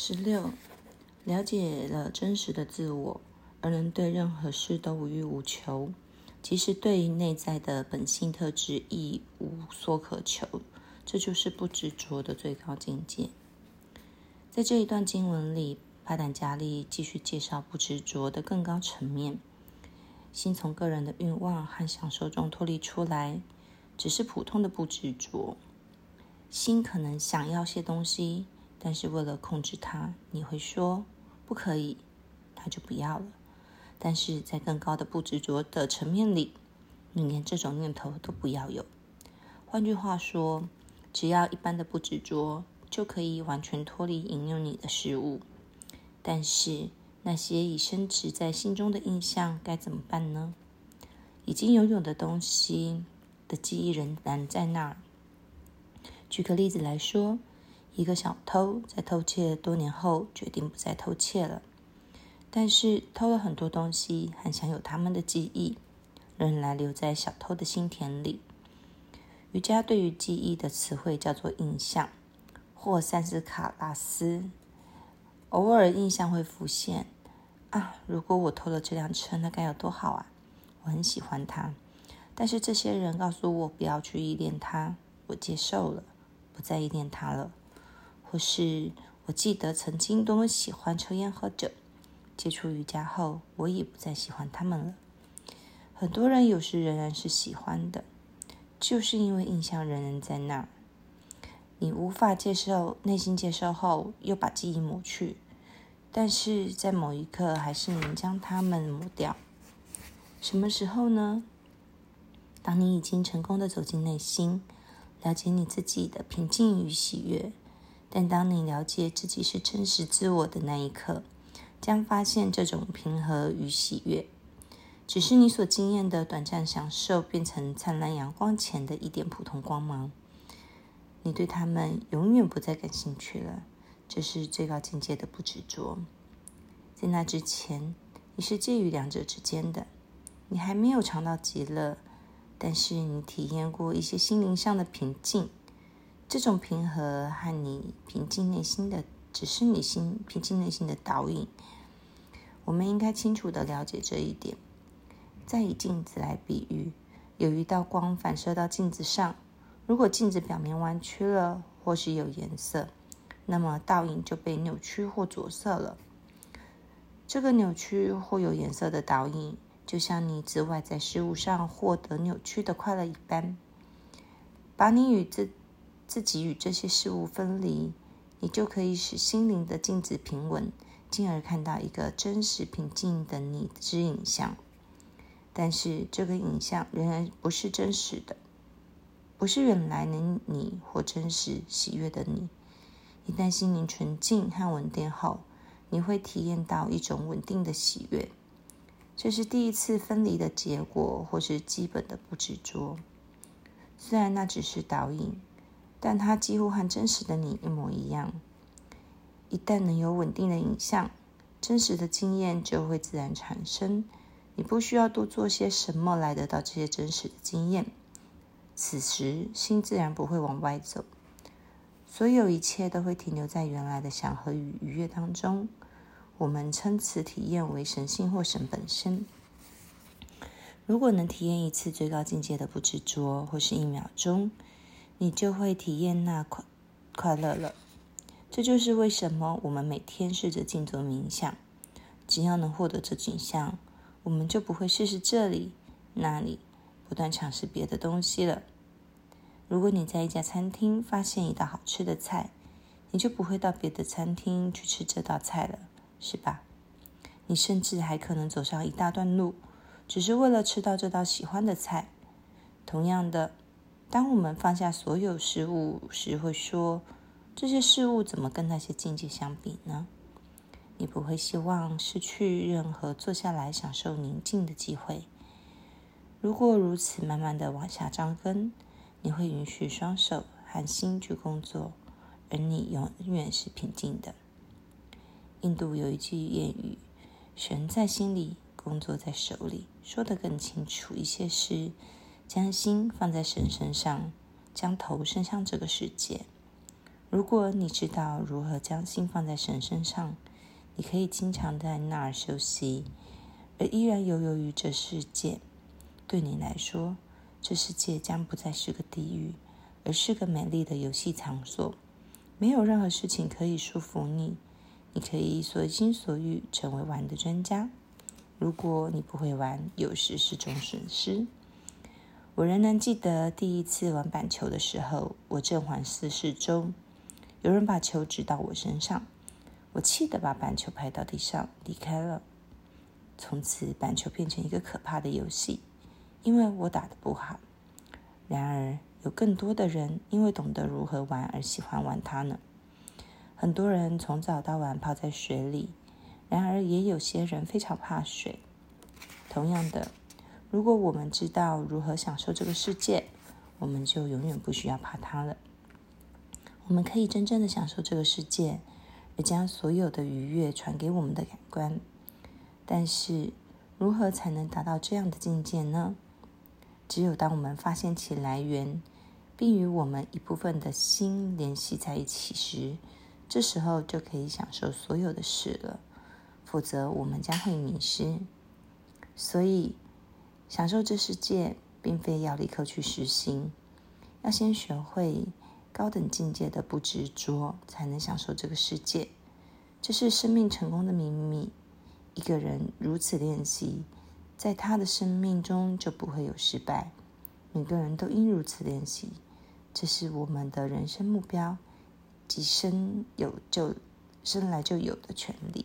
十六，了解了真实的自我，而能对任何事都无欲无求，即使对内在的本性特质亦无所渴求，这就是不执着的最高境界。在这一段经文里，巴坦加利继续介绍不执着的更高层面：心从个人的欲望和享受中脱离出来，只是普通的不执着。心可能想要些东西。但是为了控制它，你会说不可以，那就不要了。但是在更高的不执着的层面里，你连这种念头都不要有。换句话说，只要一般的不执着，就可以完全脱离引诱你的事物。但是那些已升值在心中的印象该怎么办呢？已经拥有的东西的记忆仍然在那儿。举个例子来说。一个小偷在偷窃多年后决定不再偷窃了，但是偷了很多东西，还享有他们的记忆，仍然留在小偷的心田里。瑜伽对于记忆的词汇叫做印象，或三斯卡拉斯。偶尔印象会浮现，啊，如果我偷了这辆车，那该有多好啊！我很喜欢它，但是这些人告诉我不要去依恋它，我接受了，不再依恋它了。或是我记得曾经多么喜欢抽烟喝酒，接触瑜伽后，我也不再喜欢他们了。很多人有时仍然是喜欢的，就是因为印象仍然在那儿。你无法接受，内心接受后又把记忆抹去，但是在某一刻还是能将它们抹掉。什么时候呢？当你已经成功的走进内心，了解你自己的平静与喜悦。但当你了解自己是真实自我的那一刻，将发现这种平和与喜悦，只是你所经验的短暂享受，变成灿烂阳光前的一点普通光芒。你对他们永远不再感兴趣了，这是最高境界的不执着。在那之前，你是介于两者之间的，你还没有尝到极乐，但是你体验过一些心灵上的平静。这种平和和你平静内心的，只是你心平静内心的导引。我们应该清楚的了解这一点。再以镜子来比喻，有一道光反射到镜子上，如果镜子表面弯曲了，或是有颜色，那么倒影就被扭曲或着色了。这个扭曲或有颜色的导影，就像你自外在事物上获得扭曲的快乐一般，把你与自。自己与这些事物分离，你就可以使心灵的镜子平稳，进而看到一个真实平静的你之影像。但是这个影像仍然不是真实的，不是原来的你或真实喜悦的你。一旦心灵纯净和稳定后，你会体验到一种稳定的喜悦。这是第一次分离的结果，或是基本的不执着。虽然那只是导引。但它几乎和真实的你一模一样。一旦能有稳定的影像，真实的经验就会自然产生。你不需要多做些什么来得到这些真实的经验。此时，心自然不会往外走，所有一切都会停留在原来的想和与愉悦当中。我们称此体验为神性或神本身。如果能体验一次最高境界的不执着，或是一秒钟。你就会体验那快快乐了。这就是为什么我们每天试着静坐冥想。只要能获得这景象，我们就不会试试这里那里，不断尝试别的东西了。如果你在一家餐厅发现一道好吃的菜，你就不会到别的餐厅去吃这道菜了，是吧？你甚至还可能走上一大段路，只是为了吃到这道喜欢的菜。同样的。当我们放下所有事物时，会说：“这些事物怎么跟那些境界相比呢？”你不会希望失去任何坐下来享受宁静的机会。如果如此，慢慢的往下扎根，你会允许双手和心去工作，而你永远是平静的。印度有一句谚语：“神在心里，工作在手里。”说得更清楚一些是。将心放在神身上，将头伸向这个世界。如果你知道如何将心放在神身上，你可以经常在那儿休息，而依然游游于这世界。对你来说，这世界将不再是个地狱，而是个美丽的游戏场所。没有任何事情可以束缚你，你可以随心所欲，成为玩的专家。如果你不会玩，有时是种损失。我仍然记得第一次玩板球的时候，我正环四四周。有人把球指到我身上，我气得把板球拍到地上，离开了。从此，板球变成一个可怕的游戏，因为我打得不好。然而，有更多的人因为懂得如何玩而喜欢玩它呢。很多人从早到晚泡在水里，然而也有些人非常怕水。同样的，如果我们知道如何享受这个世界，我们就永远不需要怕它了。我们可以真正的享受这个世界，而将所有的愉悦传给我们的感官。但是，如何才能达到这样的境界呢？只有当我们发现其来源，并与我们一部分的心联系在一起时，这时候就可以享受所有的事了。否则，我们将会迷失。所以，享受这世界，并非要立刻去实行，要先学会。高等境界的不执着，才能享受这个世界。这是生命成功的秘密。一个人如此练习，在他的生命中就不会有失败。每个人都应如此练习，这是我们的人生目标，即生有就生来就有的权利。